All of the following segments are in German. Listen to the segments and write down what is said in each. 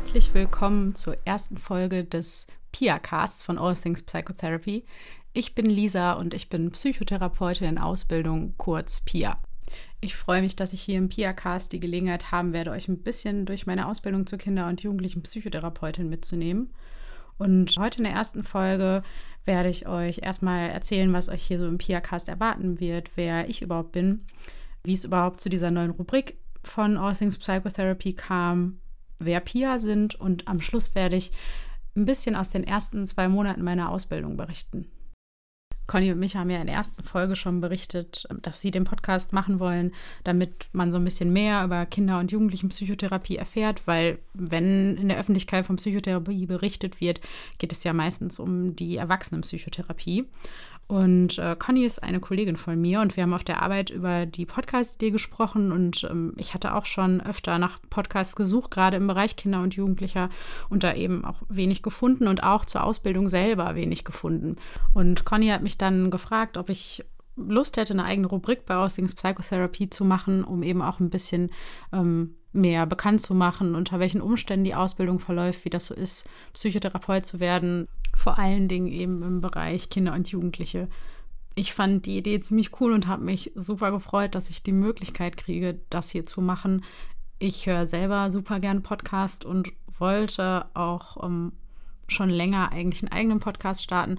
Herzlich willkommen zur ersten Folge des PIA-Casts von All Things Psychotherapy. Ich bin Lisa und ich bin Psychotherapeutin in Ausbildung, kurz PIA. Ich freue mich, dass ich hier im PIA-Cast die Gelegenheit haben werde, euch ein bisschen durch meine Ausbildung zur Kinder- und Jugendlichen Psychotherapeutin mitzunehmen. Und heute in der ersten Folge werde ich euch erstmal erzählen, was euch hier so im PIA-Cast erwarten wird, wer ich überhaupt bin, wie es überhaupt zu dieser neuen Rubrik von All Things Psychotherapy kam, wer PIA sind und am Schluss werde ich ein bisschen aus den ersten zwei Monaten meiner Ausbildung berichten. Conny und mich haben ja in der ersten Folge schon berichtet, dass sie den Podcast machen wollen, damit man so ein bisschen mehr über Kinder- und Jugendlichenpsychotherapie erfährt, weil wenn in der Öffentlichkeit von Psychotherapie berichtet wird, geht es ja meistens um die Erwachsenenpsychotherapie. Und äh, Conny ist eine Kollegin von mir und wir haben auf der Arbeit über die Podcast-Idee gesprochen und ähm, ich hatte auch schon öfter nach Podcasts gesucht, gerade im Bereich Kinder und Jugendlicher und da eben auch wenig gefunden und auch zur Ausbildung selber wenig gefunden. Und Conny hat mich dann gefragt, ob ich Lust hätte, eine eigene Rubrik bei Ausdings Psychotherapie zu machen, um eben auch ein bisschen ähm, mehr bekannt zu machen, unter welchen Umständen die Ausbildung verläuft, wie das so ist, Psychotherapeut zu werden vor allen Dingen eben im Bereich Kinder und Jugendliche. Ich fand die Idee ziemlich cool und habe mich super gefreut, dass ich die Möglichkeit kriege, das hier zu machen. Ich höre selber super gern Podcast und wollte auch um, ähm, schon länger eigentlich einen eigenen Podcast starten.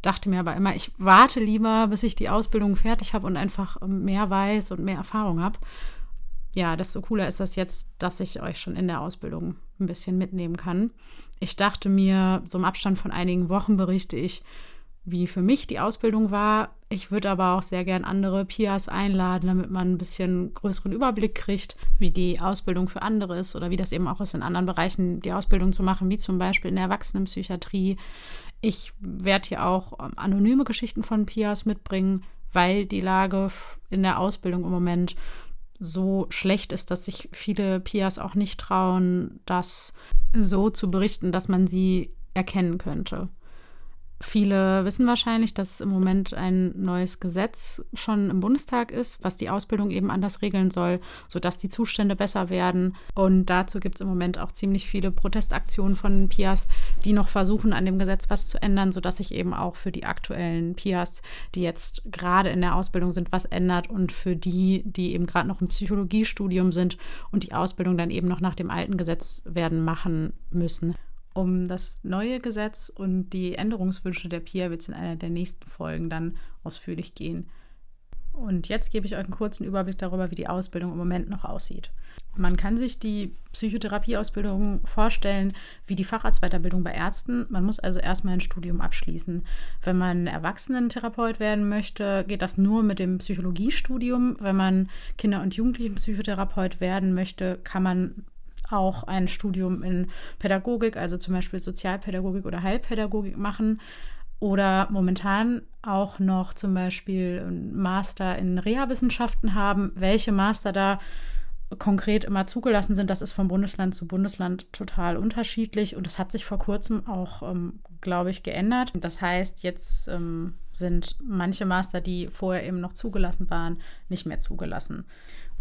Dachte mir aber immer, ich warte lieber, bis ich die Ausbildung fertig habe und einfach ähm, mehr weiß und mehr Erfahrung habe. Ja, desto cooler ist das jetzt, dass ich euch schon in der Ausbildung ein bisschen mitnehmen kann. Ich dachte mir, so im Abstand von einigen Wochen berichte ich, wie für mich die Ausbildung war. Ich würde aber auch sehr gern andere Pias einladen, damit man ein bisschen größeren Überblick kriegt, wie die Ausbildung für andere ist oder wie das eben auch ist, in anderen Bereichen die Ausbildung zu machen, wie zum Beispiel in der Erwachsenenpsychiatrie. Ich werde hier auch ähm, anonyme Geschichten von Pias mitbringen, weil die Lage in der Ausbildung im Moment so schlecht ist, dass sich viele Pias auch nicht trauen, das so zu berichten, dass man sie erkennen könnte. Viele wissen wahrscheinlich, dass im Moment ein neues Gesetz schon im Bundestag ist, was die Ausbildung eben anders regeln soll, sodass die Zustände besser werden. Und dazu gibt es im Moment auch ziemlich viele Protestaktionen von PIAs, die noch versuchen, an dem Gesetz was zu ändern, sodass sich eben auch für die aktuellen PIAs, die jetzt gerade in der Ausbildung sind, was ändert und für die, die eben gerade noch im Psychologiestudium sind und die Ausbildung dann eben noch nach dem alten Gesetz werden machen müssen. Um das neue Gesetz und die Änderungswünsche der PIA wird es in einer der nächsten Folgen dann ausführlich gehen. Und jetzt gebe ich euch einen kurzen Überblick darüber, wie die Ausbildung im Moment noch aussieht. Man kann sich die Psychotherapieausbildung vorstellen wie die Facharztweiterbildung bei Ärzten. Man muss also erstmal ein Studium abschließen. Wenn man Erwachsenentherapeut werden möchte, geht das nur mit dem Psychologiestudium. Wenn man Kinder- und Jugendlichenpsychotherapeut werden möchte, kann man auch ein Studium in Pädagogik, also zum Beispiel Sozialpädagogik oder Heilpädagogik machen oder momentan auch noch zum Beispiel ein Master in Reha-Wissenschaften haben. Welche Master da konkret immer zugelassen sind, das ist von Bundesland zu Bundesland total unterschiedlich und es hat sich vor kurzem auch, ähm, glaube ich, geändert. Das heißt, jetzt ähm, sind manche Master, die vorher eben noch zugelassen waren, nicht mehr zugelassen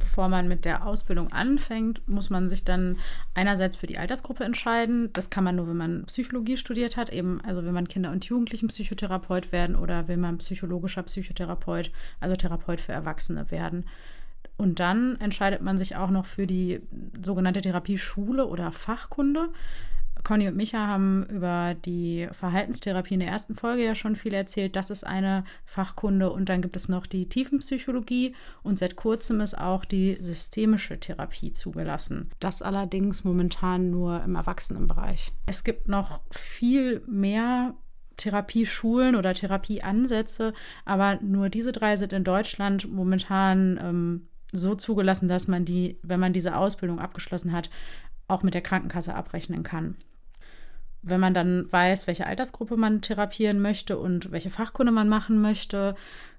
bevor man mit der Ausbildung anfängt, muss man sich dann einerseits für die Altersgruppe entscheiden. Das kann man nur, wenn man Psychologie studiert hat, eben, also will man Kinder- und Jugendlichen-Psychotherapeut werden oder will man psychologischer Psychotherapeut, also Therapeut für Erwachsene werden. Und dann entscheidet man sich auch noch für die sogenannte Therapieschule oder Fachkunde. Conny und Micha haben über die Verhaltenstherapie in der ersten Folge ja schon viel erzählt. Das ist eine Fachkunde. Und dann gibt es noch die Tiefenpsychologie und seit kurzem ist auch die systemische Therapie zugelassen. Das allerdings momentan nur im Erwachsenenbereich. Es gibt noch viel mehr Therapieschulen oder Therapieansätze, aber nur diese drei sind in Deutschland momentan ähm, so zugelassen, dass man die, wenn man diese Ausbildung abgeschlossen hat, auch mit der Krankenkasse abrechnen kann wenn man dann weiß, welche Altersgruppe man therapieren möchte und welche Fachkunde man machen möchte,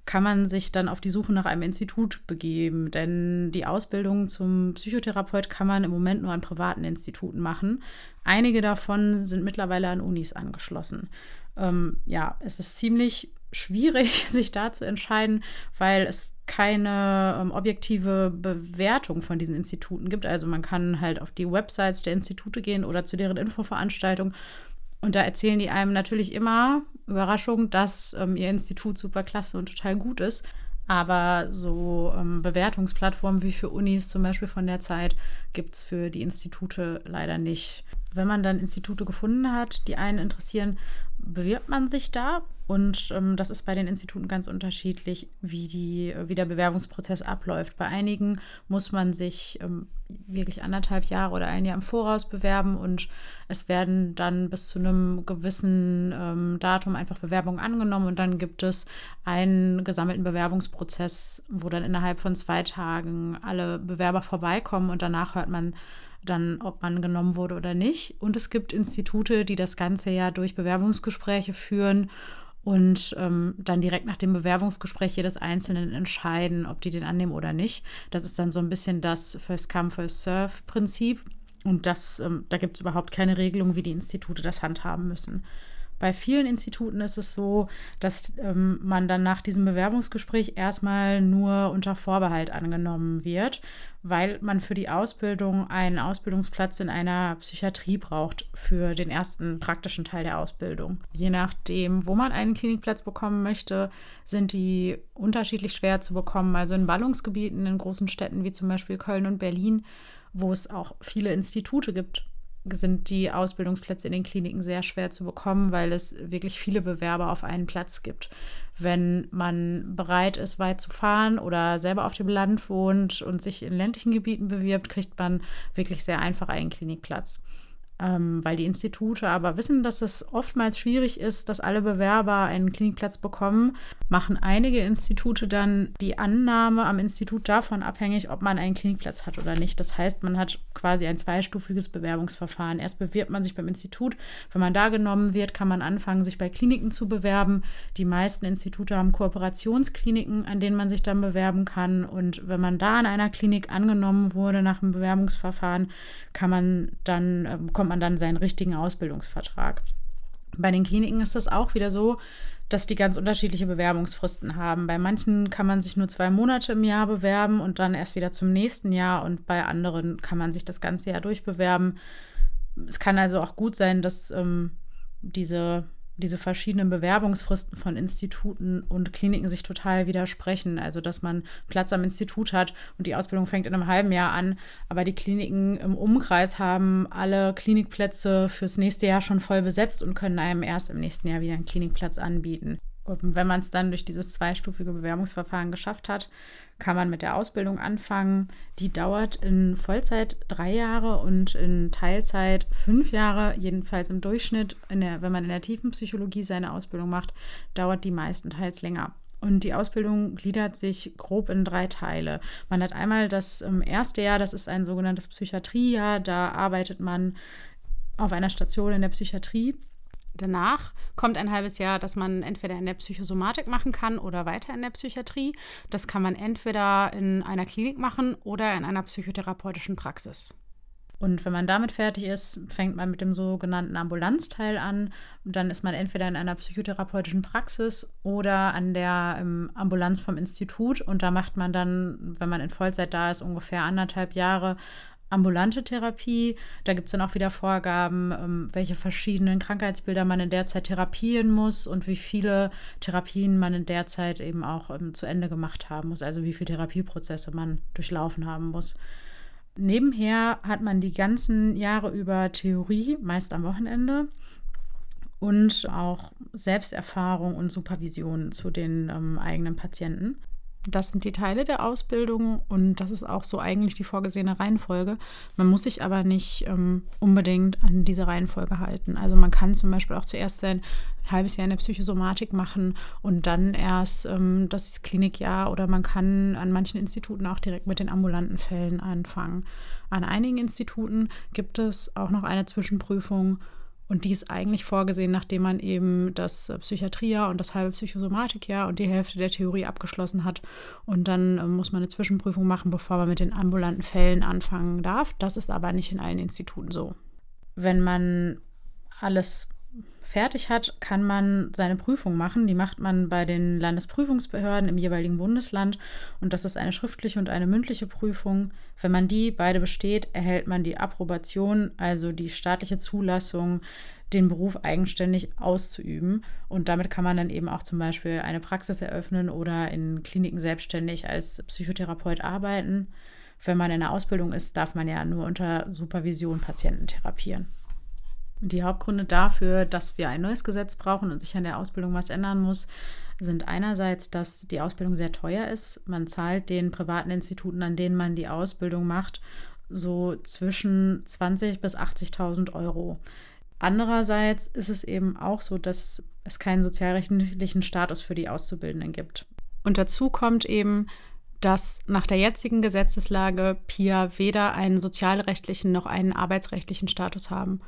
kann man sich dann auf die Suche nach einem Institut begeben. Denn die Ausbildung zum Psychotherapeut kann man im Moment nur an privaten Instituten machen. Einige davon sind mittlerweile an Unis angeschlossen. Ähm, ja, es ist ziemlich schwierig, sich da zu entscheiden, weil es keine ähm, objektive Bewertung von diesen Instituten gibt. Also man kann halt auf die Websites der Institute gehen oder zu deren Infoveranstaltungen. Und da erzählen die einem natürlich immer, Überraschung, dass ähm, ihr Institut super klasse und total gut ist. Aber so ähm, Bewertungsplattformen wie für Unis zum Beispiel von der Zeit gibt es für die Institute leider nicht. Wenn man dann Institute gefunden hat, die einen interessieren, bewirbt man sich da. Und ähm, das ist bei den Instituten ganz unterschiedlich, wie, die, wie der Bewerbungsprozess abläuft. Bei einigen muss man sich ähm, wirklich anderthalb Jahre oder ein Jahr im Voraus bewerben und es werden dann bis zu einem gewissen ähm, Datum einfach Bewerbungen angenommen und dann gibt es einen gesammelten Bewerbungsprozess, wo dann innerhalb von zwei Tagen alle Bewerber vorbeikommen und danach hört man dann, ob man genommen wurde oder nicht. Und es gibt Institute, die das Ganze ja durch Bewerbungsgespräche führen und ähm, dann direkt nach dem Bewerbungsgespräch jedes Einzelnen entscheiden, ob die den annehmen oder nicht. Das ist dann so ein bisschen das First Come, First Serve Prinzip. Und das, ähm, da gibt es überhaupt keine Regelung, wie die Institute das handhaben müssen. Bei vielen Instituten ist es so, dass ähm, man dann nach diesem Bewerbungsgespräch erstmal nur unter Vorbehalt angenommen wird, weil man für die Ausbildung einen Ausbildungsplatz in einer Psychiatrie braucht für den ersten praktischen Teil der Ausbildung. Je nachdem, wo man einen Klinikplatz bekommen möchte, sind die unterschiedlich schwer zu bekommen. Also in Ballungsgebieten in großen Städten wie zum Beispiel Köln und Berlin, wo es auch viele Institute gibt, sind die Ausbildungsplätze in den Kliniken sehr schwer zu bekommen, weil es wirklich viele Bewerber auf einen Platz gibt. Wenn man bereit ist, weit zu fahren oder selber auf dem Land wohnt und sich in ländlichen Gebieten bewirbt, kriegt man wirklich sehr einfach einen Klinikplatz ähm, weil die Institute aber wissen, dass es oftmals schwierig ist, dass alle Bewerber einen Klinikplatz bekommen, machen einige Institute dann die Annahme am Institut davon abhängig, ob man einen Klinikplatz hat oder nicht. Das heißt, man hat quasi ein zweistufiges Bewerbungsverfahren. Erst bewirbt man sich beim Institut. Wenn man da genommen wird, kann man anfangen, sich bei Kliniken zu bewerben. Die meisten Institute haben Kooperationskliniken, an denen man sich dann bewerben kann. Und wenn man da an einer Klinik angenommen wurde nach dem Bewerbungsverfahren, kann man dann, äh, kommt man dann seinen richtigen Ausbildungsvertrag. Bei den Kliniken ist das auch wieder so, dass die ganz unterschiedliche Bewerbungsfristen haben. Bei manchen kann man sich nur zwei Monate im Jahr bewerben und dann erst wieder zum nächsten Jahr und bei anderen kann man sich das ganze Jahr durchbewerben. Es kann also auch gut sein, dass ähm, diese diese verschiedenen Bewerbungsfristen von Instituten und Kliniken sich total widersprechen. Also, dass man Platz am Institut hat und die Ausbildung fängt in einem halben Jahr an, aber die Kliniken im Umkreis haben alle Klinikplätze fürs nächste Jahr schon voll besetzt und können einem erst im nächsten Jahr wieder einen Klinikplatz anbieten. Und wenn man es dann durch dieses zweistufige Bewerbungsverfahren geschafft hat, kann man mit der Ausbildung anfangen. Die dauert in Vollzeit drei Jahre und in Teilzeit fünf Jahre. Jedenfalls im Durchschnitt, der, wenn man in der tiefen Psychologie seine Ausbildung macht, dauert die meistenteils länger. Und die Ausbildung gliedert sich grob in drei Teile. Man hat einmal das ähm, erste Jahr, das ist ein sogenanntes Psychiatriejahr. Da arbeitet man auf einer Station in der Psychiatrie Danach kommt ein halbes Jahr, das man entweder in der Psychosomatik machen kann oder weiter in der Psychiatrie. Das kann man entweder in einer Klinik machen oder in einer psychotherapeutischen Praxis. Und wenn man damit fertig ist, fängt man mit dem sogenannten Ambulanzteil an. Und dann ist man entweder in einer psychotherapeutischen Praxis oder an der ähm, Ambulanz vom Institut. Und da macht man dann, wenn man in Vollzeit da ist, ungefähr anderthalb Jahre ambulante Therapie. Da gibt es dann auch wieder Vorgaben, ähm, welche verschiedenen Krankheitsbilder man in der Zeit therapieren muss und wie viele Therapien man in der Zeit eben auch ähm, zu Ende gemacht haben muss, also wie viele Therapieprozesse man durchlaufen haben muss. Nebenher hat man die ganzen Jahre über Theorie, meist am Wochenende, und auch Selbsterfahrung und Supervision zu den ähm, eigenen Patienten. Das sind die Teile der Ausbildung und das ist auch so eigentlich die vorgesehene Reihenfolge. Man muss sich aber nicht ähm, unbedingt an diese Reihenfolge halten. Also man kann zum Beispiel auch zuerst sein halbes Jahr in der Psychosomatik machen und dann erst ähm, das Klinikjahr oder man kann an manchen Instituten auch direkt mit den ambulanten Fällen anfangen. An einigen Instituten gibt es auch noch eine Zwischenprüfung und die ist eigentlich vorgesehen, nachdem man eben das äh, Psychiatria und das halbe Psychosomatikjahr und die Hälfte der Theorie abgeschlossen hat. Und dann äh, muss man eine Zwischenprüfung machen, bevor man mit den ambulanten Fällen anfangen darf. Das ist aber nicht in allen Instituten so. Wenn man alles fertig hat, kann man seine Prüfung machen. Die macht man bei den Landesprüfungsbehörden im jeweiligen Bundesland. Und das ist eine schriftliche und eine mündliche Prüfung. Wenn man die beide besteht, erhält man die Approbation, also die staatliche Zulassung, den Beruf eigenständig auszuüben. Und damit kann man dann eben auch zum Beispiel eine Praxis eröffnen oder in Kliniken selbstständig als Psychotherapeut arbeiten. Wenn man in der Ausbildung ist, darf man ja nur unter Supervision Patienten therapieren. Die Hauptgründe dafür, dass wir ein neues Gesetz brauchen und sich an der Ausbildung was ändern muss, sind einerseits, dass die Ausbildung sehr teuer ist. Man zahlt den privaten Instituten, an denen man die Ausbildung macht, so zwischen 20.000 bis 80.000 Euro. Andererseits ist es eben auch so, dass es keinen sozialrechtlichen Status für die Auszubildenden gibt. Und dazu kommt eben, dass nach der jetzigen Gesetzeslage PIA weder einen sozialrechtlichen noch einen arbeitsrechtlichen Status haben.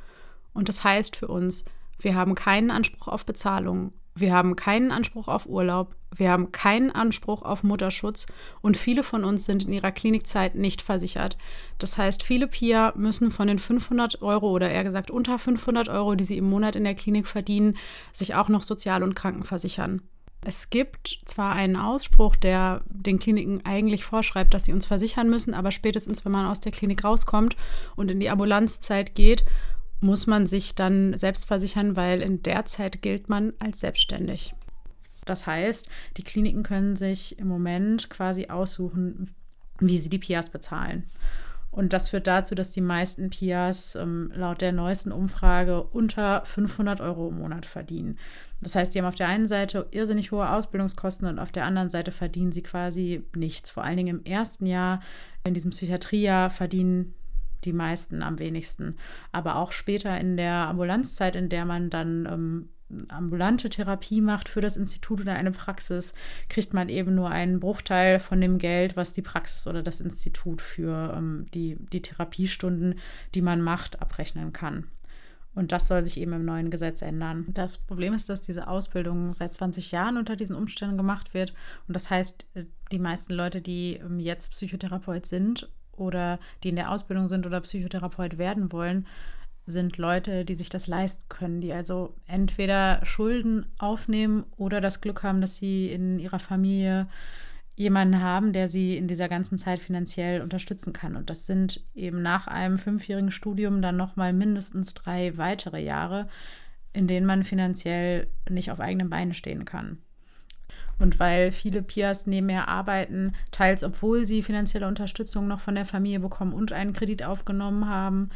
Und das heißt für uns, wir haben keinen Anspruch auf Bezahlung, wir haben keinen Anspruch auf Urlaub, wir haben keinen Anspruch auf Mutterschutz und viele von uns sind in ihrer Klinikzeit nicht versichert. Das heißt, viele PIA müssen von den 500 Euro oder eher gesagt unter 500 Euro, die sie im Monat in der Klinik verdienen, sich auch noch Sozial- und Krankenversichern. Es gibt zwar einen Ausspruch, der den Kliniken eigentlich vorschreibt, dass sie uns versichern müssen, aber spätestens, wenn man aus der Klinik rauskommt und in die Ambulanzzeit geht muss man sich dann selbst versichern, weil in der Zeit gilt man als selbstständig. Das heißt, die Kliniken können sich im Moment quasi aussuchen, wie sie die PIAs bezahlen. Und das führt dazu, dass die meisten PIAs ähm, laut der neuesten Umfrage unter 500 Euro im Monat verdienen. Das heißt, die haben auf der einen Seite irrsinnig hohe Ausbildungskosten und auf der anderen Seite verdienen sie quasi nichts. Vor allen Dingen im ersten Jahr, in diesem Psychiatriejahr, verdienen die meisten am wenigsten. Aber auch später in der Ambulanzzeit, in der man dann ähm, ambulante Therapie macht für das Institut oder eine Praxis, kriegt man eben nur einen Bruchteil von dem Geld, was die Praxis oder das Institut für ähm, die, die Therapiestunden, die man macht, abrechnen kann. Und das soll sich eben im neuen Gesetz ändern. Das Problem ist, dass diese Ausbildung seit 20 Jahren unter diesen Umständen gemacht wird. Und das heißt, äh, die meisten Leute, die ähm, jetzt Psychotherapeut sind oder die in der Ausbildung sind oder Psychotherapeut werden wollen, sind Leute, die sich das leisten können, die also entweder Schulden aufnehmen oder das Glück haben, dass sie in ihrer Familie jemanden haben, der sie in dieser ganzen Zeit finanziell unterstützen kann. Und das sind eben nach einem fünfjährigen Studium dann nochmal mindestens drei weitere Jahre, in denen man finanziell nicht auf eigenen Beinen stehen kann. Und weil viele Pias nebenher arbeiten, teils obwohl sie finanzielle Unterstützung noch von der Familie bekommen und einen Kredit aufgenommen haben,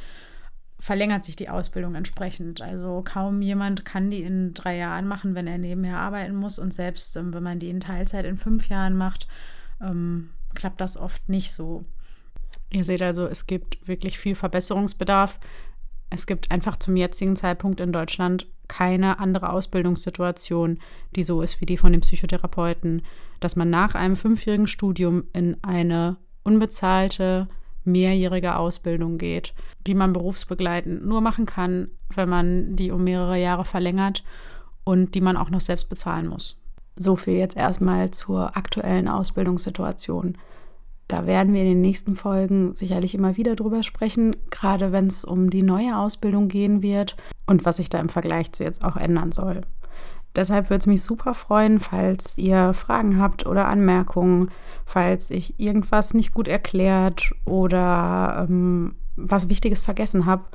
verlängert sich die Ausbildung entsprechend. Also kaum jemand kann die in drei Jahren machen, wenn er nebenher arbeiten muss. Und selbst ähm, wenn man die in Teilzeit in fünf Jahren macht, ähm, klappt das oft nicht so. Ihr seht also, es gibt wirklich viel Verbesserungsbedarf. Es gibt einfach zum jetzigen Zeitpunkt in Deutschland keine andere Ausbildungssituation, die so ist wie die von dem Psychotherapeuten, dass man nach einem fünfjährigen Studium in eine unbezahlte mehrjährige Ausbildung geht, die man berufsbegleitend nur machen kann, wenn man die um mehrere Jahre verlängert und die man auch noch selbst bezahlen muss. So viel jetzt erstmal zur aktuellen Ausbildungssituation. Da werden wir in den nächsten Folgen sicherlich immer wieder drüber sprechen, gerade wenn es um die neue Ausbildung gehen wird und was sich da im Vergleich zu jetzt auch ändern soll. Deshalb würde es mich super freuen, falls ihr Fragen habt oder Anmerkungen, falls ich irgendwas nicht gut erklärt oder ähm, was Wichtiges vergessen habe,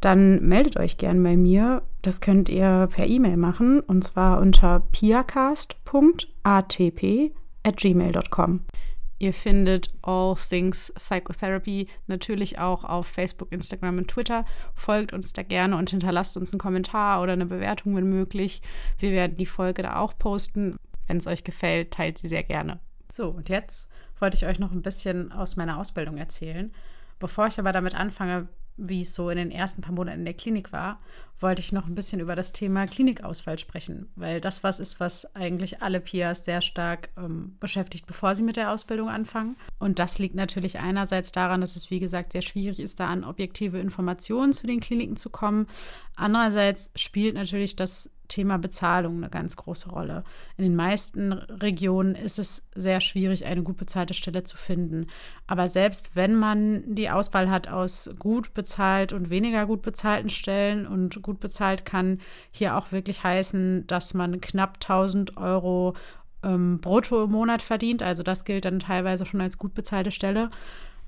dann meldet euch gern bei mir. Das könnt ihr per E-Mail machen und zwar unter piacast.atp@gmail.com. Ihr findet All Things Psychotherapy natürlich auch auf Facebook, Instagram und Twitter. Folgt uns da gerne und hinterlasst uns einen Kommentar oder eine Bewertung, wenn möglich. Wir werden die Folge da auch posten. Wenn es euch gefällt, teilt sie sehr gerne. So, und jetzt wollte ich euch noch ein bisschen aus meiner Ausbildung erzählen. Bevor ich aber damit anfange, wie es so in den ersten paar Monaten in der Klinik war, wollte ich noch ein bisschen über das Thema Klinikausfall sprechen, weil das was ist, was eigentlich alle PIAs sehr stark ähm, beschäftigt, bevor sie mit der Ausbildung anfangen. Und das liegt natürlich einerseits daran, dass es, wie gesagt, sehr schwierig ist, da an objektive Informationen zu den Kliniken zu kommen. Andererseits spielt natürlich das Thema Bezahlung eine ganz große Rolle. In den meisten Regionen ist es sehr schwierig, eine gut bezahlte Stelle zu finden. Aber selbst wenn man die Auswahl hat aus gut bezahlt und weniger gut bezahlten Stellen und gut bezahlt kann hier auch wirklich heißen, dass man knapp 1000 Euro ähm, brutto im Monat verdient. Also das gilt dann teilweise schon als gut bezahlte Stelle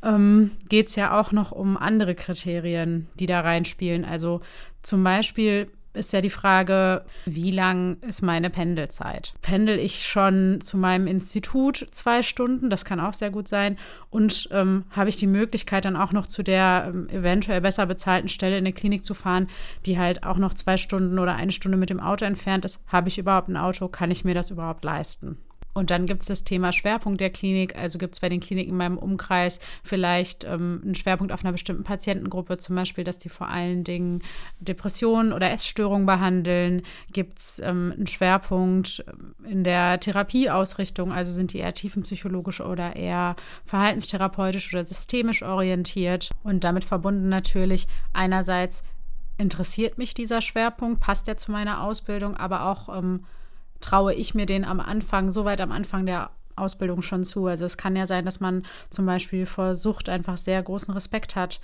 ähm, geht es ja auch noch um andere Kriterien, die da reinspielen. Also zum Beispiel ist ja die Frage, wie lang ist meine Pendelzeit? Pendel ich schon zu meinem Institut zwei Stunden? Das kann auch sehr gut sein. Und ähm, habe ich die Möglichkeit, dann auch noch zu der ähm, eventuell besser bezahlten Stelle in der Klinik zu fahren, die halt auch noch zwei Stunden oder eine Stunde mit dem Auto entfernt ist? Habe ich überhaupt ein Auto? Kann ich mir das überhaupt leisten? Und dann gibt es das Thema Schwerpunkt der Klinik. Also gibt es bei den Kliniken in meinem Umkreis vielleicht ähm, einen Schwerpunkt auf einer bestimmten Patientengruppe, zum Beispiel, dass die vor allen Dingen Depressionen oder Essstörungen behandeln. Gibt es ähm, einen Schwerpunkt ähm, in der Therapieausrichtung? Also sind die eher tiefenpsychologisch oder eher verhaltenstherapeutisch oder systemisch orientiert? Und damit verbunden natürlich einerseits interessiert mich dieser Schwerpunkt, passt er zu meiner Ausbildung, aber auch ähm, traue ich mir den am Anfang, so weit am Anfang der Ausbildung schon zu. Also es kann ja sein, dass man zum Beispiel vor Sucht einfach sehr großen Respekt hat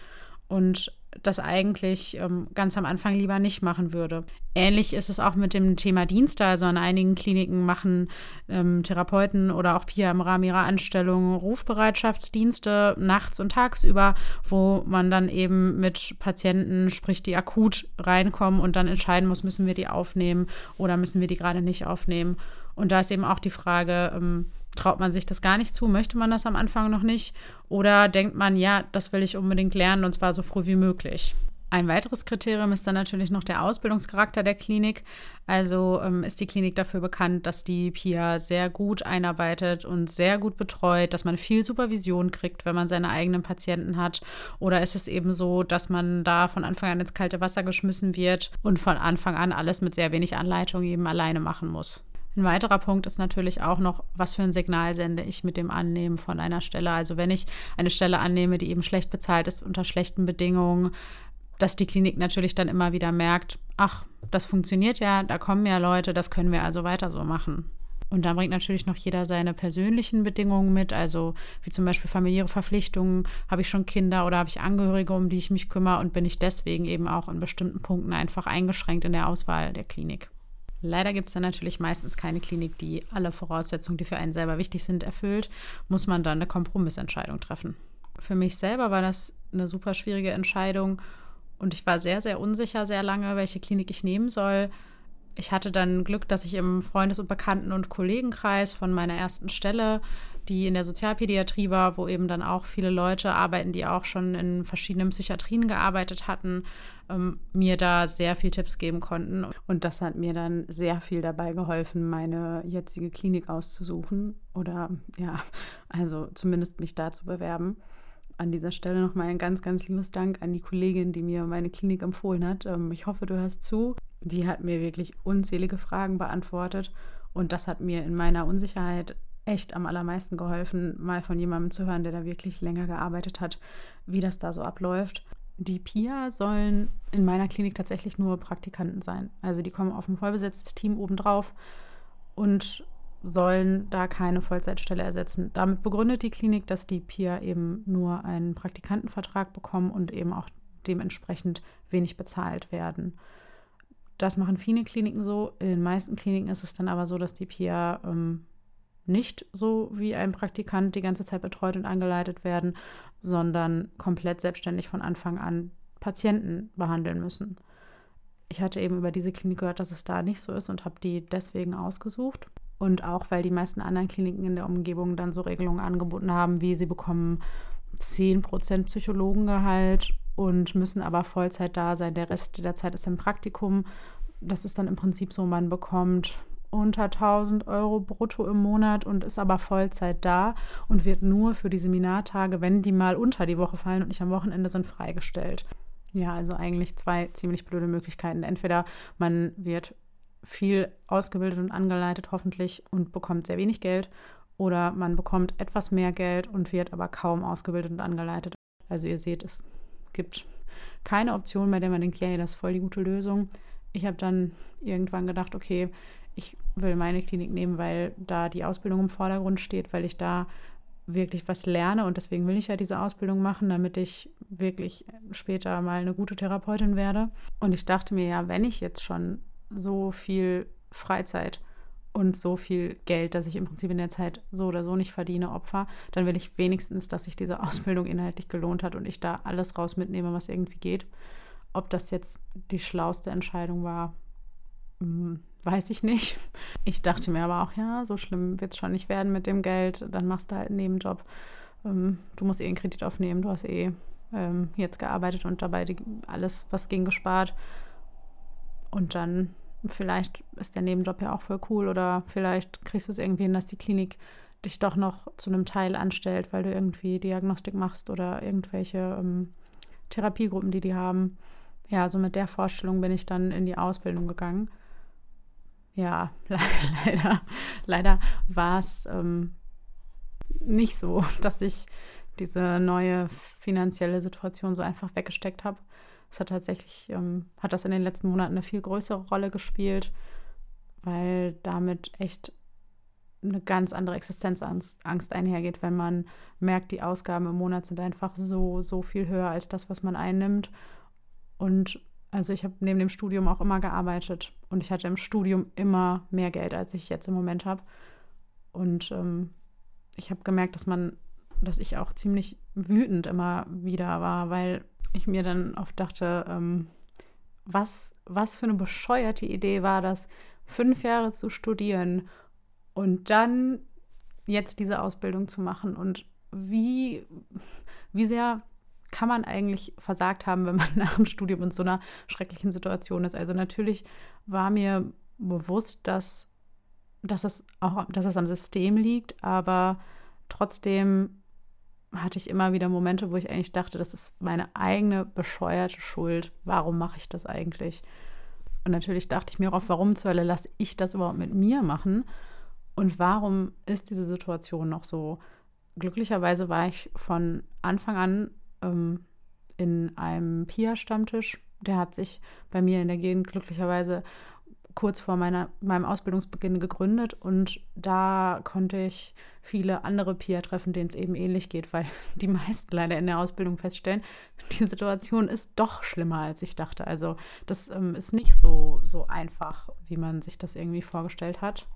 und das eigentlich ähm, ganz am Anfang lieber nicht machen würde. Ähnlich ist es auch mit dem Thema Dienste. Also an einigen Kliniken machen ähm, Therapeuten oder auch PIA im Rahmen ihrer Anstellung Rufbereitschaftsdienste nachts und tagsüber, wo man dann eben mit Patienten spricht, die akut reinkommen und dann entscheiden muss, müssen wir die aufnehmen oder müssen wir die gerade nicht aufnehmen. Und da ist eben auch die Frage, ähm, traut man sich das gar nicht zu? Möchte man das am Anfang noch nicht? Oder denkt man, ja, das will ich unbedingt lernen und zwar so früh wie möglich? Ein weiteres Kriterium ist dann natürlich noch der Ausbildungscharakter der Klinik. Also ähm, ist die Klinik dafür bekannt, dass die PIA sehr gut einarbeitet und sehr gut betreut, dass man viel Supervision kriegt, wenn man seine eigenen Patienten hat. Oder ist es eben so, dass man da von Anfang an ins kalte Wasser geschmissen wird und von Anfang an alles mit sehr wenig Anleitung eben alleine machen muss? Ein weiterer Punkt ist natürlich auch noch, was für ein Signal sende ich mit dem Annehmen von einer Stelle. Also wenn ich eine Stelle annehme, die eben schlecht bezahlt ist, unter schlechten Bedingungen, dass die Klinik natürlich dann immer wieder merkt, ach, das funktioniert ja, da kommen ja Leute, das können wir also weiter so machen. Und da bringt natürlich noch jeder seine persönlichen Bedingungen mit, also wie zum Beispiel familiäre Verpflichtungen, habe ich schon Kinder oder habe ich Angehörige, um die ich mich kümmere und bin ich deswegen eben auch in bestimmten Punkten einfach eingeschränkt in der Auswahl der Klinik. Leider gibt es dann natürlich meistens keine Klinik, die alle Voraussetzungen, die für einen selber wichtig sind, erfüllt. Muss man dann eine Kompromissentscheidung treffen. Für mich selber war das eine super schwierige Entscheidung und ich war sehr, sehr unsicher sehr lange, welche Klinik ich nehmen soll. Ich hatte dann Glück, dass ich im Freundes- und Bekannten- und Kollegenkreis von meiner ersten Stelle die in der Sozialpädiatrie war, wo eben dann auch viele Leute arbeiten, die auch schon in verschiedenen Psychiatrien gearbeitet hatten, ähm, mir da sehr viel Tipps geben konnten. Und das hat mir dann sehr viel dabei geholfen, meine jetzige Klinik auszusuchen oder ja, also zumindest mich da zu bewerben. An dieser Stelle nochmal ein ganz, ganz liebes Dank an die Kollegin, die mir meine Klinik empfohlen hat. Ähm, ich hoffe, du hörst zu. Die hat mir wirklich unzählige Fragen beantwortet und das hat mir in meiner Unsicherheit echt am allermeisten geholfen, mal von jemandem zu hören, der da wirklich länger gearbeitet hat, wie das da so abläuft. Die PIA sollen in meiner Klinik tatsächlich nur Praktikanten sein. Also die kommen auf ein vollbesetztes Team obendrauf und sollen da keine Vollzeitstelle ersetzen. Damit begründet die Klinik, dass die PIA eben nur einen Praktikantenvertrag bekommen und eben auch dementsprechend wenig bezahlt werden. Das machen viele Kliniken so. In den meisten Kliniken ist es dann aber so, dass die PIA ähm, nicht so wie ein Praktikant die ganze Zeit betreut und angeleitet werden, sondern komplett selbstständig von Anfang an Patienten behandeln müssen. Ich hatte eben über diese Klinik gehört, dass es da nicht so ist und habe die deswegen ausgesucht. Und auch, weil die meisten anderen Kliniken in der Umgebung dann so Regelungen angeboten haben, wie sie bekommen 10% Psychologengehalt und müssen aber Vollzeit da sein. Der Rest der Zeit ist im Praktikum. Das ist dann im Prinzip so, man bekommt unter 1000 Euro brutto im Monat und ist aber Vollzeit da und wird nur für die Seminartage, wenn die mal unter die Woche fallen und nicht am Wochenende sind, freigestellt. Ja, also eigentlich zwei ziemlich blöde Möglichkeiten. Entweder man wird viel ausgebildet und angeleitet, hoffentlich, und bekommt sehr wenig Geld, oder man bekommt etwas mehr Geld und wird aber kaum ausgebildet und angeleitet. Also ihr seht, es gibt keine Option, bei der man denkt, ja, das ist voll die gute Lösung ich habe dann irgendwann gedacht, okay, ich will meine Klinik nehmen, weil da die Ausbildung im Vordergrund steht, weil ich da wirklich was lerne und deswegen will ich ja diese Ausbildung machen, damit ich wirklich später mal eine gute Therapeutin werde. Und ich dachte mir ja, wenn ich jetzt schon so viel Freizeit und so viel Geld, dass ich im Prinzip in der Zeit so oder so nicht verdiene, Opfer, dann will ich wenigstens, dass sich diese Ausbildung inhaltlich gelohnt hat und ich da alles raus mitnehme, was irgendwie geht. Ob das jetzt die schlauste Entscheidung war, hm, weiß ich nicht. Ich dachte mir aber auch, ja, so schlimm wird es schon nicht werden mit dem Geld. Dann machst du halt einen Nebenjob. Ähm, du musst eh einen Kredit aufnehmen, du hast eh ähm, jetzt gearbeitet und dabei alles, was ging, gespart. Und dann vielleicht ist der Nebenjob ja auch voll cool oder vielleicht kriegst du es irgendwie hin, dass die Klinik dich doch noch zu einem Teil anstellt, weil du irgendwie Diagnostik machst oder irgendwelche ähm, Therapiegruppen, die die haben. Ja, so mit der Vorstellung bin ich dann in die Ausbildung gegangen. Ja, leider, leider war es ähm, nicht so, dass ich diese neue finanzielle Situation so einfach weggesteckt habe. Es hat tatsächlich, ähm, hat das in den letzten Monaten eine viel größere Rolle gespielt, weil damit echt eine ganz andere Existenzangst Angst einhergeht, wenn man merkt, die Ausgaben im Monat sind einfach so, so viel höher als das, was man einnimmt. Und also ich habe neben dem Studium auch immer gearbeitet und ich hatte im Studium immer mehr Geld, als ich jetzt im Moment habe. Und ähm, ich habe gemerkt, dass man, dass ich auch ziemlich wütend immer wieder war, weil ich mir dann oft dachte, ähm, was, was für eine bescheuerte Idee war das, fünf Jahre zu studieren und dann jetzt diese Ausbildung zu machen und wie, wie sehr kann man eigentlich versagt haben, wenn man nach dem Studium in so einer schrecklichen Situation ist. Also natürlich war mir bewusst, dass, dass, es auch, dass es am System liegt, aber trotzdem hatte ich immer wieder Momente, wo ich eigentlich dachte, das ist meine eigene bescheuerte Schuld. Warum mache ich das eigentlich? Und natürlich dachte ich mir auch, warum zur Hölle lasse ich das überhaupt mit mir machen? Und warum ist diese Situation noch so? Glücklicherweise war ich von Anfang an ähm, in einem PIA-Stammtisch. Der hat sich bei mir in der Gegend glücklicherweise kurz vor meiner, meinem Ausbildungsbeginn gegründet und da konnte ich viele andere Peer treffen, denen es eben ähnlich geht, weil die meisten leider in der Ausbildung feststellen, die Situation ist doch schlimmer, als ich dachte. Also das ähm, ist nicht so, so einfach, wie man sich das irgendwie vorgestellt hat.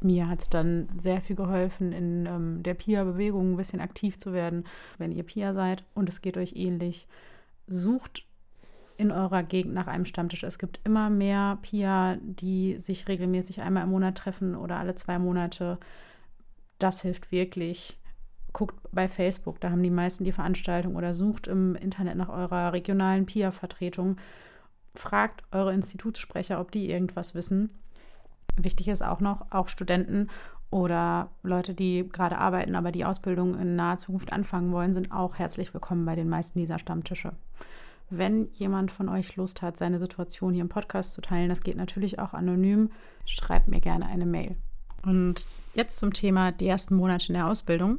Mir hat es dann sehr viel geholfen, in ähm, der PIA-Bewegung ein bisschen aktiv zu werden. Wenn ihr PIA seid und es geht euch ähnlich, sucht in eurer Gegend nach einem Stammtisch. Es gibt immer mehr Pia, die sich regelmäßig einmal im Monat treffen oder alle zwei Monate. Das hilft wirklich. Guckt bei Facebook, da haben die meisten die Veranstaltung oder sucht im Internet nach eurer regionalen PIA-Vertretung. Fragt eure Institutssprecher, ob die irgendwas wissen. Wichtig ist auch noch, auch Studenten oder Leute, die gerade arbeiten, aber die Ausbildung in naher Zukunft anfangen wollen, sind auch herzlich willkommen bei den meisten dieser Stammtische. Wenn jemand von euch Lust hat, seine Situation hier im Podcast zu teilen, das geht natürlich auch anonym, schreibt mir gerne eine Mail. Und jetzt zum Thema die ersten Monate in der Ausbildung.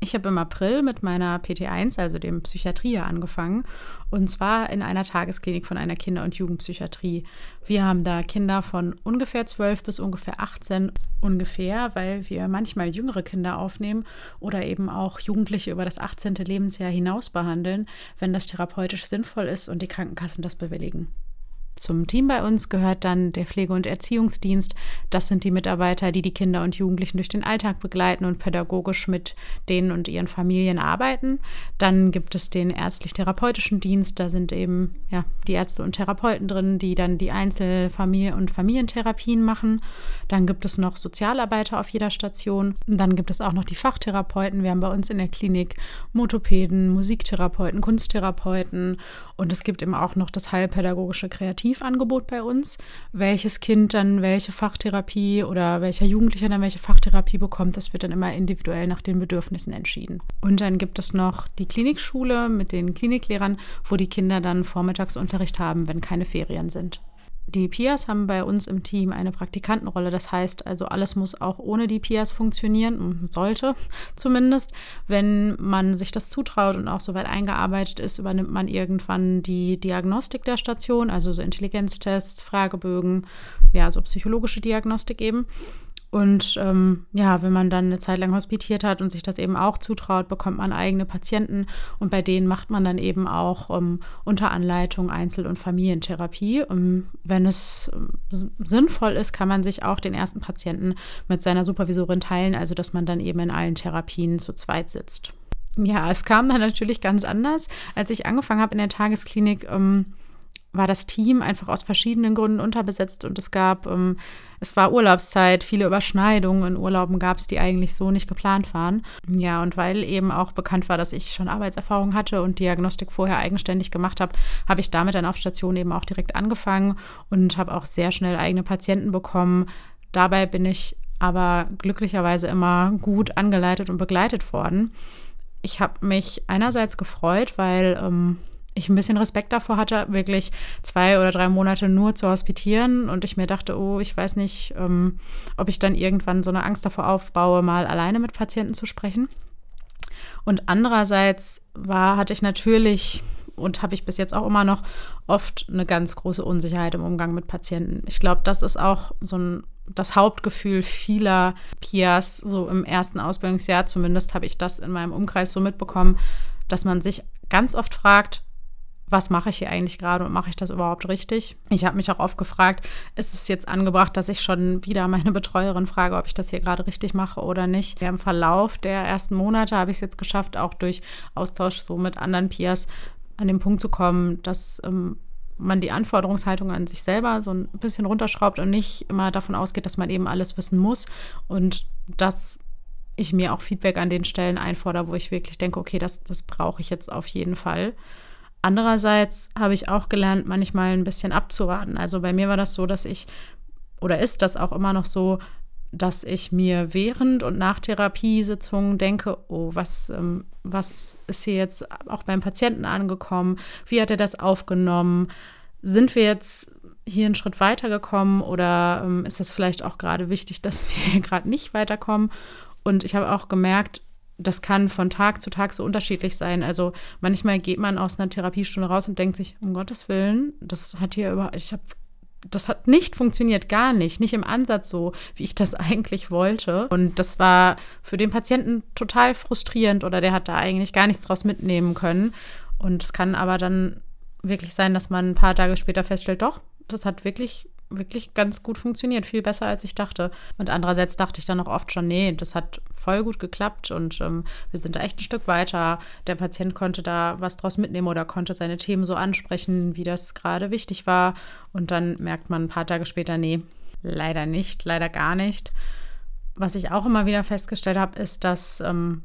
Ich habe im April mit meiner PT1, also dem Psychiatrie, angefangen. Und zwar in einer Tagesklinik von einer Kinder- und Jugendpsychiatrie. Wir haben da Kinder von ungefähr 12 bis ungefähr 18 ungefähr, weil wir manchmal jüngere Kinder aufnehmen oder eben auch Jugendliche über das 18. Lebensjahr hinaus behandeln, wenn das therapeutisch sinnvoll ist und die Krankenkassen das bewilligen. Zum Team bei uns gehört dann der Pflege- und Erziehungsdienst. Das sind die Mitarbeiter, die die Kinder und Jugendlichen durch den Alltag begleiten und pädagogisch mit denen und ihren Familien arbeiten. Dann gibt es den ärztlich-therapeutischen Dienst. Da sind eben ja, die Ärzte und Therapeuten drin, die dann die Einzel-, Familie- und Familientherapien machen. Dann gibt es noch Sozialarbeiter auf jeder Station. Dann gibt es auch noch die Fachtherapeuten. Wir haben bei uns in der Klinik Motopäden, Musiktherapeuten, Kunsttherapeuten und es gibt eben auch noch das heilpädagogische Kreativangebot bei uns. Welches Kind dann welche Fachtherapie oder welcher Jugendlicher dann welche Fachtherapie bekommt, das wird dann immer individuell nach den Bedürfnissen entschieden. Und dann gibt es noch die Klinikschule mit den Kliniklehrern, wo die Kinder dann Vormittagsunterricht haben, wenn keine Ferien sind. Die Pias haben bei uns im Team eine Praktikantenrolle. Das heißt also, alles muss auch ohne die Pias funktionieren, sollte zumindest. Wenn man sich das zutraut und auch soweit eingearbeitet ist, übernimmt man irgendwann die Diagnostik der Station, also so Intelligenztests, Fragebögen, ja, so psychologische Diagnostik eben. Und ähm, ja, wenn man dann eine Zeit lang hospitiert hat und sich das eben auch zutraut, bekommt man eigene Patienten und bei denen macht man dann eben auch ähm, unter Anleitung Einzel- und Familientherapie. Und ähm, wenn es ähm, sinnvoll ist, kann man sich auch den ersten Patienten mit seiner Supervisorin teilen, also dass man dann eben in allen Therapien zu zweit sitzt. Ja, es kam dann natürlich ganz anders. Als ich angefangen habe in der Tagesklinik, ähm, war das Team einfach aus verschiedenen Gründen unterbesetzt und es gab, ähm, es war Urlaubszeit, viele Überschneidungen in Urlauben gab es, die eigentlich so nicht geplant waren. Ja, und weil eben auch bekannt war, dass ich schon Arbeitserfahrung hatte und Diagnostik vorher eigenständig gemacht habe, habe ich damit dann auf Station eben auch direkt angefangen und habe auch sehr schnell eigene Patienten bekommen. Dabei bin ich aber glücklicherweise immer gut angeleitet und begleitet worden. Ich habe mich einerseits gefreut, weil ähm, ich ein bisschen Respekt davor hatte, wirklich zwei oder drei Monate nur zu hospitieren und ich mir dachte, oh, ich weiß nicht, ähm, ob ich dann irgendwann so eine Angst davor aufbaue, mal alleine mit Patienten zu sprechen. Und andererseits war, hatte ich natürlich und habe ich bis jetzt auch immer noch oft eine ganz große Unsicherheit im Umgang mit Patienten. Ich glaube, das ist auch so ein das Hauptgefühl vieler Pias, so im ersten Ausbildungsjahr zumindest habe ich das in meinem Umkreis so mitbekommen, dass man sich ganz oft fragt, was mache ich hier eigentlich gerade und mache ich das überhaupt richtig? Ich habe mich auch oft gefragt, ist es jetzt angebracht, dass ich schon wieder meine Betreuerin frage, ob ich das hier gerade richtig mache oder nicht? Ja, Im Verlauf der ersten Monate habe ich es jetzt geschafft, auch durch Austausch so mit anderen Peers an den Punkt zu kommen, dass ähm, man die Anforderungshaltung an sich selber so ein bisschen runterschraubt und nicht immer davon ausgeht, dass man eben alles wissen muss und dass ich mir auch Feedback an den Stellen einfordere, wo ich wirklich denke, okay, das, das brauche ich jetzt auf jeden Fall. Andererseits habe ich auch gelernt, manchmal ein bisschen abzuwarten. Also bei mir war das so, dass ich, oder ist das auch immer noch so, dass ich mir während und nach Therapiesitzungen denke, oh, was, ähm, was ist hier jetzt auch beim Patienten angekommen? Wie hat er das aufgenommen? Sind wir jetzt hier einen Schritt weitergekommen oder ähm, ist es vielleicht auch gerade wichtig, dass wir gerade nicht weiterkommen? Und ich habe auch gemerkt, das kann von Tag zu Tag so unterschiedlich sein. Also manchmal geht man aus einer Therapiestunde raus und denkt sich, um Gottes Willen, das hat hier überhaupt, ich habe, das hat nicht funktioniert, gar nicht, nicht im Ansatz so, wie ich das eigentlich wollte. Und das war für den Patienten total frustrierend oder der hat da eigentlich gar nichts draus mitnehmen können. Und es kann aber dann wirklich sein, dass man ein paar Tage später feststellt, doch, das hat wirklich wirklich ganz gut funktioniert, viel besser als ich dachte. Und andererseits dachte ich dann auch oft schon, nee, das hat voll gut geklappt und ähm, wir sind da echt ein Stück weiter. Der Patient konnte da was draus mitnehmen oder konnte seine Themen so ansprechen, wie das gerade wichtig war. Und dann merkt man ein paar Tage später, nee, leider nicht, leider gar nicht. Was ich auch immer wieder festgestellt habe, ist, dass ähm,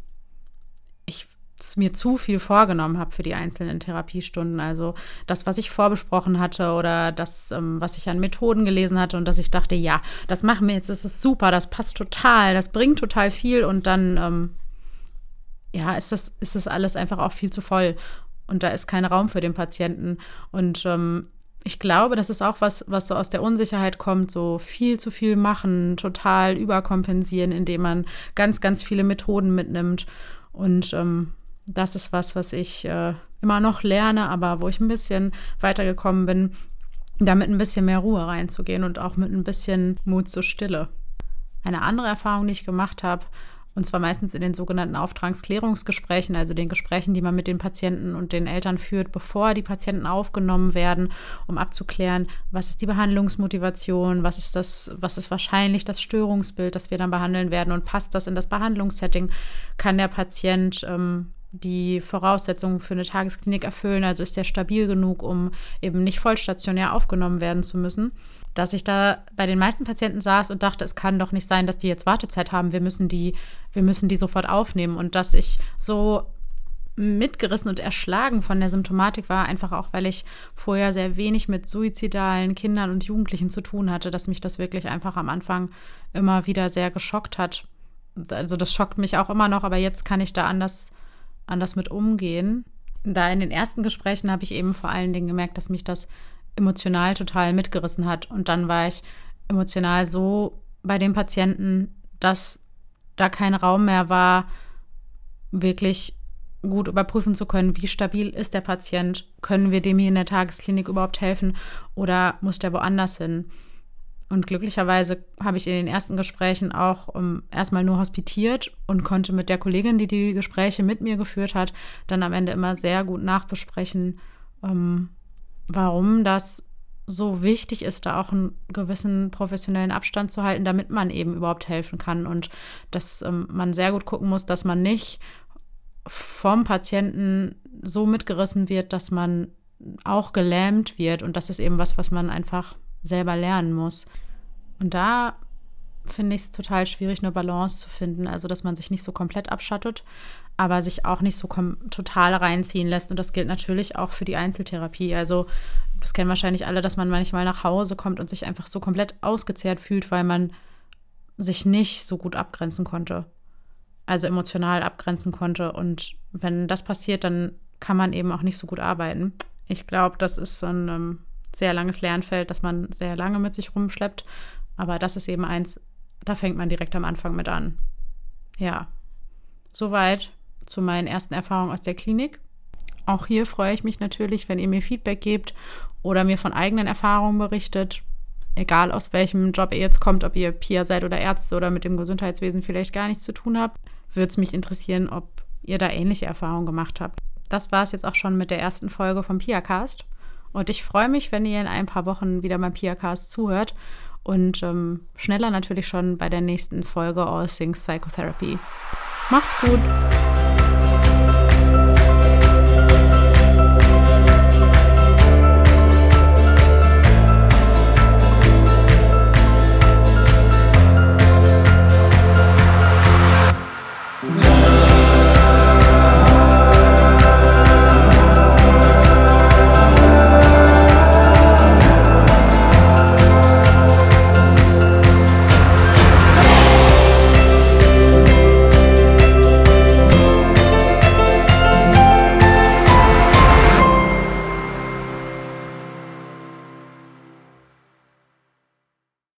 mir zu viel vorgenommen habe für die einzelnen Therapiestunden. Also das, was ich vorbesprochen hatte oder das, ähm, was ich an Methoden gelesen hatte und dass ich dachte, ja, das machen wir jetzt, das ist super, das passt total, das bringt total viel und dann, ähm, ja, ist das, ist das alles einfach auch viel zu voll und da ist kein Raum für den Patienten. Und ähm, ich glaube, das ist auch was, was so aus der Unsicherheit kommt, so viel zu viel machen, total überkompensieren, indem man ganz, ganz viele Methoden mitnimmt. Und ähm, das ist was, was ich äh, immer noch lerne, aber wo ich ein bisschen weitergekommen bin, damit ein bisschen mehr Ruhe reinzugehen und auch mit ein bisschen Mut zur Stille. Eine andere Erfahrung, die ich gemacht habe, und zwar meistens in den sogenannten Auftragsklärungsgesprächen, also den Gesprächen, die man mit den Patienten und den Eltern führt, bevor die Patienten aufgenommen werden, um abzuklären, was ist die Behandlungsmotivation, was ist das, was ist wahrscheinlich das Störungsbild, das wir dann behandeln werden und passt das in das Behandlungssetting? Kann der Patient ähm, die Voraussetzungen für eine Tagesklinik erfüllen, also ist der stabil genug, um eben nicht vollstationär aufgenommen werden zu müssen. Dass ich da bei den meisten Patienten saß und dachte, es kann doch nicht sein, dass die jetzt Wartezeit haben, wir müssen die, wir müssen die sofort aufnehmen und dass ich so mitgerissen und erschlagen von der Symptomatik war, einfach auch, weil ich vorher sehr wenig mit suizidalen Kindern und Jugendlichen zu tun hatte, dass mich das wirklich einfach am Anfang immer wieder sehr geschockt hat. Also das schockt mich auch immer noch, aber jetzt kann ich da anders anders mit umgehen. Da in den ersten Gesprächen habe ich eben vor allen Dingen gemerkt, dass mich das emotional total mitgerissen hat. Und dann war ich emotional so bei dem Patienten, dass da kein Raum mehr war, wirklich gut überprüfen zu können, wie stabil ist der Patient, können wir dem hier in der Tagesklinik überhaupt helfen oder muss der woanders hin? Und glücklicherweise habe ich in den ersten Gesprächen auch um, ähm, erstmal nur hospitiert und konnte mit der Kollegin, die die Gespräche mit mir geführt hat, dann am Ende immer sehr gut nachbesprechen, um, ähm, warum das so wichtig ist, da auch einen gewissen professionellen Abstand zu halten, damit man eben überhaupt helfen kann und dass ähm, man sehr gut gucken muss, dass man nicht vom Patienten so mitgerissen wird, dass man auch gelähmt wird. Und das ist eben was, was man einfach selber lernen muss. Und da finde ich es total schwierig, eine Balance zu finden. Also, dass man sich nicht so komplett abschattet, aber sich auch nicht so total reinziehen lässt. Und das gilt natürlich auch für die Einzeltherapie. Also, das kennen wahrscheinlich alle, dass man manchmal nach Hause kommt und sich einfach so komplett ausgezehrt fühlt, weil man sich nicht so gut abgrenzen konnte. Also emotional abgrenzen konnte. Und wenn das passiert, dann kann man eben auch nicht so gut arbeiten. Ich glaube, das ist so ein ähm, sehr langes Lernfeld, das man sehr lange mit sich rumschleppt. Aber das ist eben eins, da fängt man direkt am Anfang mit an. Ja, soweit zu meinen ersten Erfahrungen aus der Klinik. Auch hier freue ich mich natürlich, wenn ihr mir Feedback gebt oder mir von eigenen Erfahrungen berichtet. Egal aus welchem Job ihr jetzt kommt, ob ihr Pia seid oder Ärzte oder mit dem Gesundheitswesen vielleicht gar nichts zu tun habt, würde es mich interessieren, ob ihr da ähnliche Erfahrungen gemacht habt. Das war es jetzt auch schon mit der ersten Folge vom PiaCast. Und ich freue mich, wenn ihr in ein paar Wochen wieder beim PiaCast zuhört und ähm, schneller natürlich schon bei der nächsten Folge All Things Psychotherapy. Macht's gut!